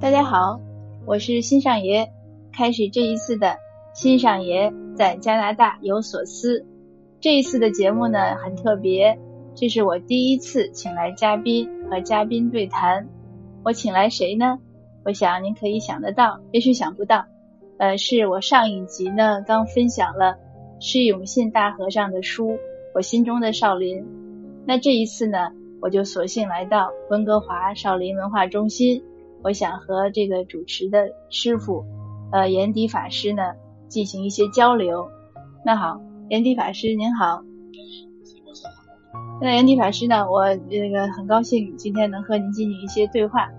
大家好，我是新上爷，开始这一次的新上爷在加拿大有所思。这一次的节目呢很特别，这是我第一次请来嘉宾和嘉宾对谈。我请来谁呢？我想您可以想得到，也许想不到。呃，是我上一集呢刚分享了释永信大和尚的书《我心中的少林》，那这一次呢，我就索性来到温哥华少林文化中心，我想和这个主持的师傅，呃，严迪法师呢进行一些交流。那好，严迪法师您好。那严迪法师呢，我这个很高兴今天能和您进行一些对话，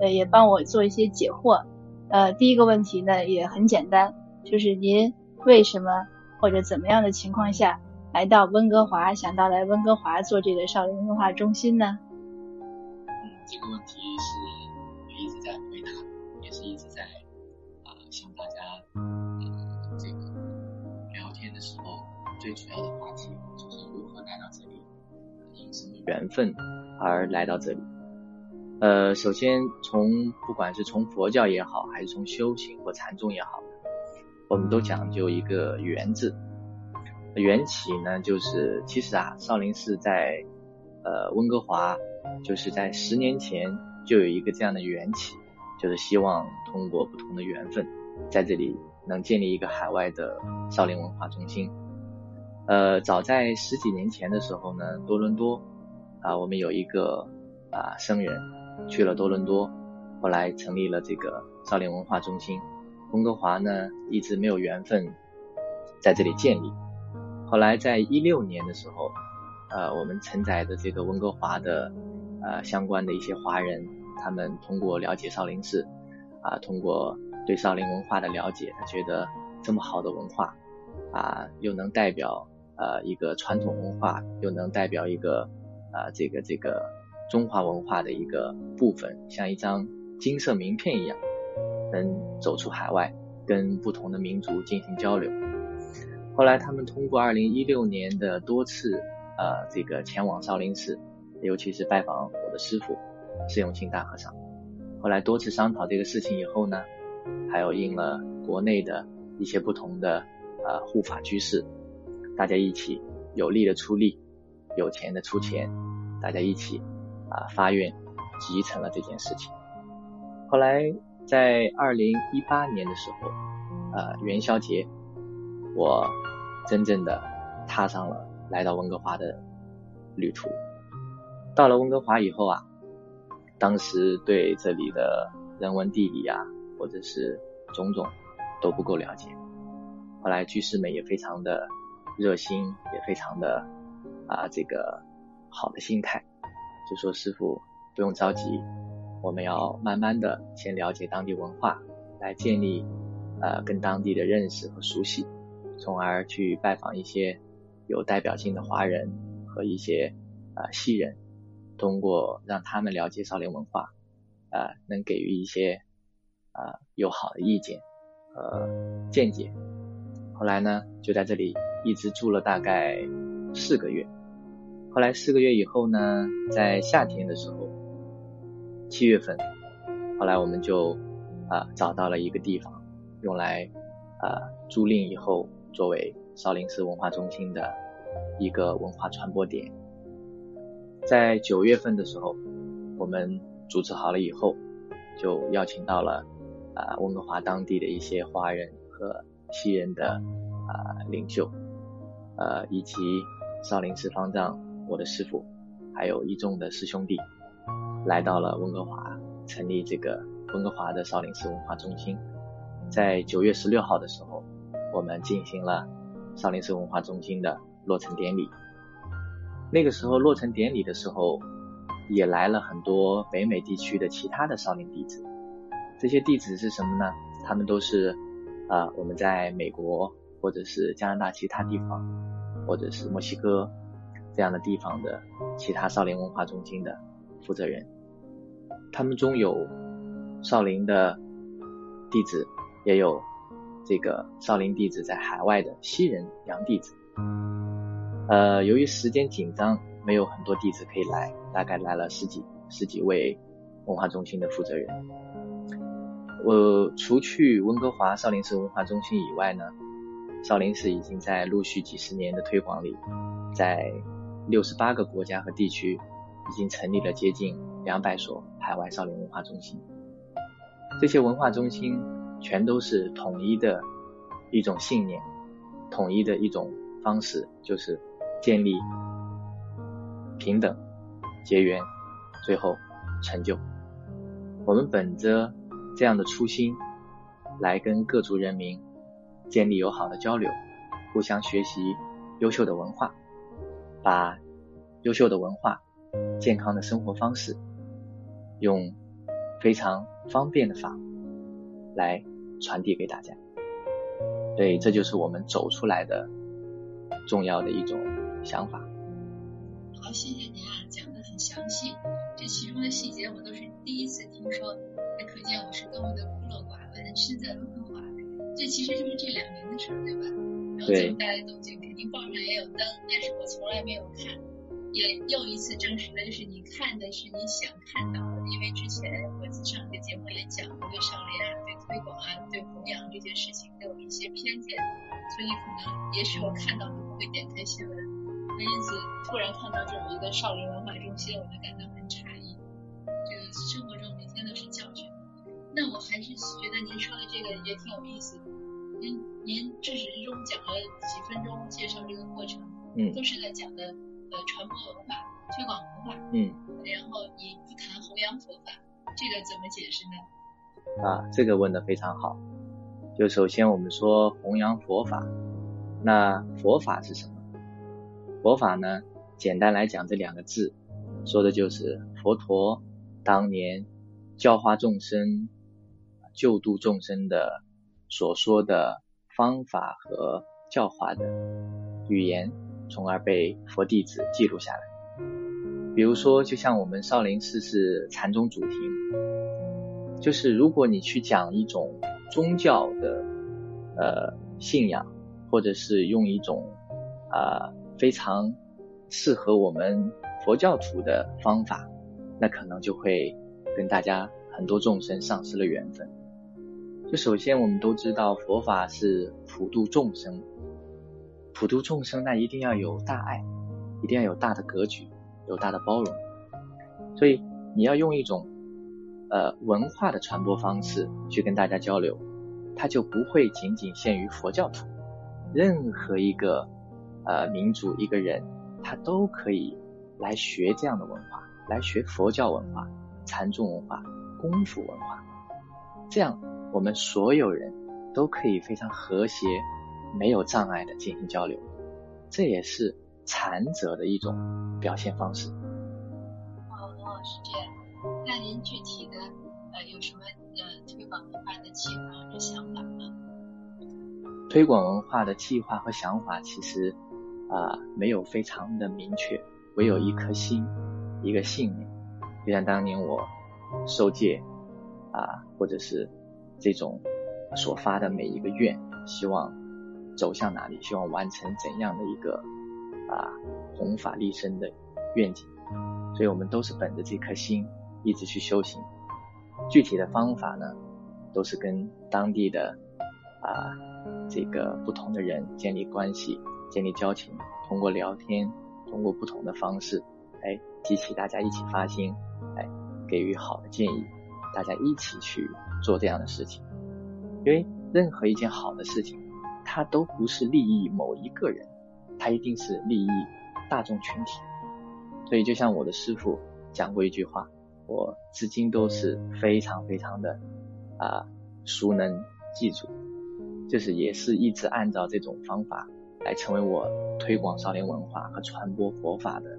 呃，也帮我做一些解惑。呃，第一个问题呢也很简单，就是您为什么或者怎么样的情况下来到温哥华，想到来温哥华做这个少林文化中心呢？嗯，这个问题是，是一直在啊向大家嗯这个聊天的时候，最主要的话题就是如何来到这里，因什么缘分而来到这里。呃，首先从不管是从佛教也好，还是从修行或禅宗也好，我们都讲究一个缘字。缘起呢，就是其实啊，少林寺在呃温哥华，就是在十年前就有一个这样的缘起，就是希望通过不同的缘分，在这里能建立一个海外的少林文化中心。呃，早在十几年前的时候呢，多伦多啊，我们有一个啊僧人。去了多伦多，后来成立了这个少林文化中心。温哥华呢，一直没有缘分在这里建立。后来在一六年的时候，呃，我们承载的这个温哥华的呃相关的一些华人，他们通过了解少林寺，啊，通过对少林文化的了解，他觉得这么好的文化，啊，又能代表呃一个传统文化，又能代表一个啊这个这个。中华文化的一个部分，像一张金色名片一样，能走出海外，跟不同的民族进行交流。后来他们通过二零一六年的多次呃这个前往少林寺，尤其是拜访我的师傅释永信大和尚。后来多次商讨这个事情以后呢，还有应了国内的一些不同的呃护法居士，大家一起有力的出力，有钱的出钱，大家一起。啊，发愿集成了这件事情。后来在二零一八年的时候，呃，元宵节，我真正的踏上了来到温哥华的旅途。到了温哥华以后啊，当时对这里的人文地理啊，或者是种种都不够了解。后来居士们也非常的热心，也非常的啊这个好的心态。就说师傅不用着急，我们要慢慢的先了解当地文化，来建立呃跟当地的认识和熟悉，从而去拜访一些有代表性的华人和一些呃西人，通过让他们了解少林文化，呃能给予一些呃友好的意见和见解。后来呢就在这里一直住了大概四个月。后来四个月以后呢，在夏天的时候，七月份，后来我们就啊找到了一个地方，用来啊租赁以后作为少林寺文化中心的一个文化传播点。在九月份的时候，我们组织好了以后，就邀请到了啊温哥华当地的一些华人和西人的啊领袖，呃以及少林寺方丈。我的师傅，还有一众的师兄弟，来到了温哥华，成立这个温哥华的少林寺文化中心。在九月十六号的时候，我们进行了少林寺文化中心的落成典礼。那个时候落成典礼的时候，也来了很多北美地区的其他的少林弟子。这些弟子是什么呢？他们都是啊，我们在美国或者是加拿大其他地方，或者是墨西哥。这样的地方的其他少林文化中心的负责人，他们中有少林的弟子，也有这个少林弟子在海外的西人洋弟子。呃，由于时间紧张，没有很多弟子可以来，大概来了十几十几位文化中心的负责人。我除去温哥华少林寺文化中心以外呢，少林寺已经在陆续几十年的推广里，在六十八个国家和地区已经成立了接近两百所海外少林文化中心。这些文化中心全都是统一的一种信念，统一的一种方式，就是建立平等、结缘，最后成就。我们本着这样的初心，来跟各族人民建立友好的交流，互相学习优秀的文化，把优秀的文化、健康的生活方式，用非常方便的法来传递给大家。对，这就是我们走出来的重要的一种想法。好，谢谢您啊，讲的很详细，这其中的细节我都是第一次听说，那可见我是多么的孤陋寡闻。身在温哥华，这其实就是这两年的事儿，对吧？然后这么大的动静，肯定报上也有登，但是我从来没有看，也又一次证实了，就是你看的是你想看到的。因为之前我上个节目也讲过，对少林啊、对推广啊、对弘扬这件事情都有一些偏见，所以可能也许我看到都不会点开新闻。因此，突然看到这么一个少林文化中心，我就感到很诧异。这个生活中每天都是教训。那我还是觉得您说的这个也挺有意思的。您您至始至终讲了几分钟介绍这个过程，嗯，都是在讲的呃传播文化、推广文化，嗯，然后你不谈弘扬佛法，这个怎么解释呢？啊，这个问的非常好。就首先我们说弘扬佛法，那佛法是什么？佛法呢，简单来讲，这两个字说的就是佛陀当年教化众生、救度众生的所说的方法和教化的语言，从而被佛弟子记录下来。比如说，就像我们少林寺是禅宗主题，就是如果你去讲一种宗教的呃信仰，或者是用一种啊。非常适合我们佛教徒的方法，那可能就会跟大家很多众生丧失了缘分。就首先我们都知道佛法是普度众生，普度众生那一定要有大爱，一定要有大的格局，有大的包容。所以你要用一种呃文化的传播方式去跟大家交流，它就不会仅仅限于佛教徒，任何一个。呃，民族一个人，他都可以来学这样的文化，来学佛教文化、禅宗文化、功夫文化，这样我们所有人都可以非常和谐、没有障碍的进行交流，这也是禅者的一种表现方式。哦哦，是这样。那您具体的呃有什么呃推广文化的计划和想法吗？推广文化的计划和想法，其实。啊，没有非常的明确，唯有一颗心，一个信念。就像当年我受戒啊，或者是这种所发的每一个愿，希望走向哪里，希望完成怎样的一个啊弘法利身的愿景。所以我们都是本着这颗心一直去修行。具体的方法呢，都是跟当地的啊这个不同的人建立关系。建立交情，通过聊天，通过不同的方式，哎，激起大家一起发心，哎，给予好的建议，大家一起去做这样的事情。因为任何一件好的事情，它都不是利益某一个人，它一定是利益大众群体。所以，就像我的师傅讲过一句话，我至今都是非常非常的啊熟能记住，就是也是一直按照这种方法。来成为我推广少林文化和传播佛法的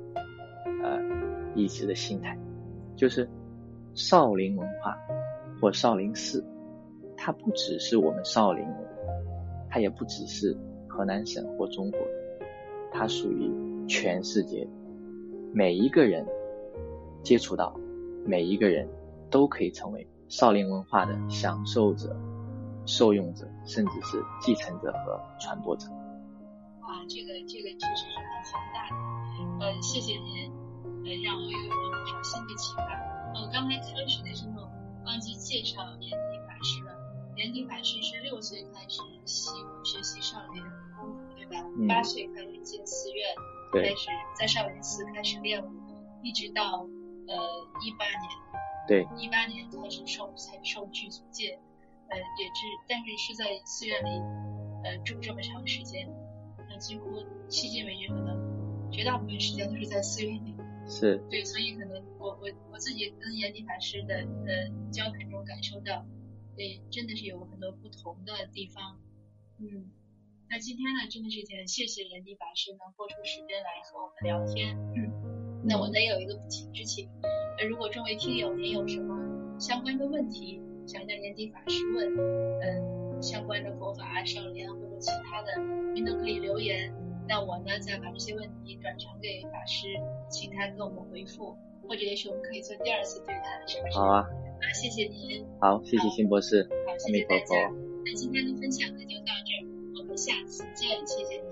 呃一直的心态，就是少林文化或少林寺，它不只是我们少林，它也不只是河南省或中国，它属于全世界，每一个人接触到，每一个人都可以成为少林文化的享受者、受用者，甚至是继承者和传播者。这个这个知识是很宏大的，呃，谢谢您，呃，让我又有了不少新的启发。我刚才开始的时候，呃，忘记介绍莲迪法师了。莲迪法师是六岁开始习学习少林功夫，对吧？嗯八岁开始进寺院，对开始在少林寺开始练武，一直到呃一八年，对，一八年开始受才受具足戒，呃也是，但是是在寺院里呃住这么长时间，那几乎迄今为止可能绝大部分时间都是在寺院里。是，对，所以可能我我我自己跟严迪法师的呃交谈中感受到，对，真的是有很多不同的地方。嗯，那今天呢，真的是很谢谢严迪法师能播出时间来和我们聊天。嗯，那我呢也有一个不情之请，呃，如果众位听友您有什么相关的问题想向严迪法师问，嗯、相关的佛法啊、少林啊或者其他的，您都可以留言。那我呢，再把这些问题转传给法师，请他给我们回复，或者也许我们可以做第二次对谈，是不是？好啊，啊，谢谢您，好，谢谢辛博士，好，谢谢大家。那今天的分享呢就到这儿，我们下次见，谢谢您。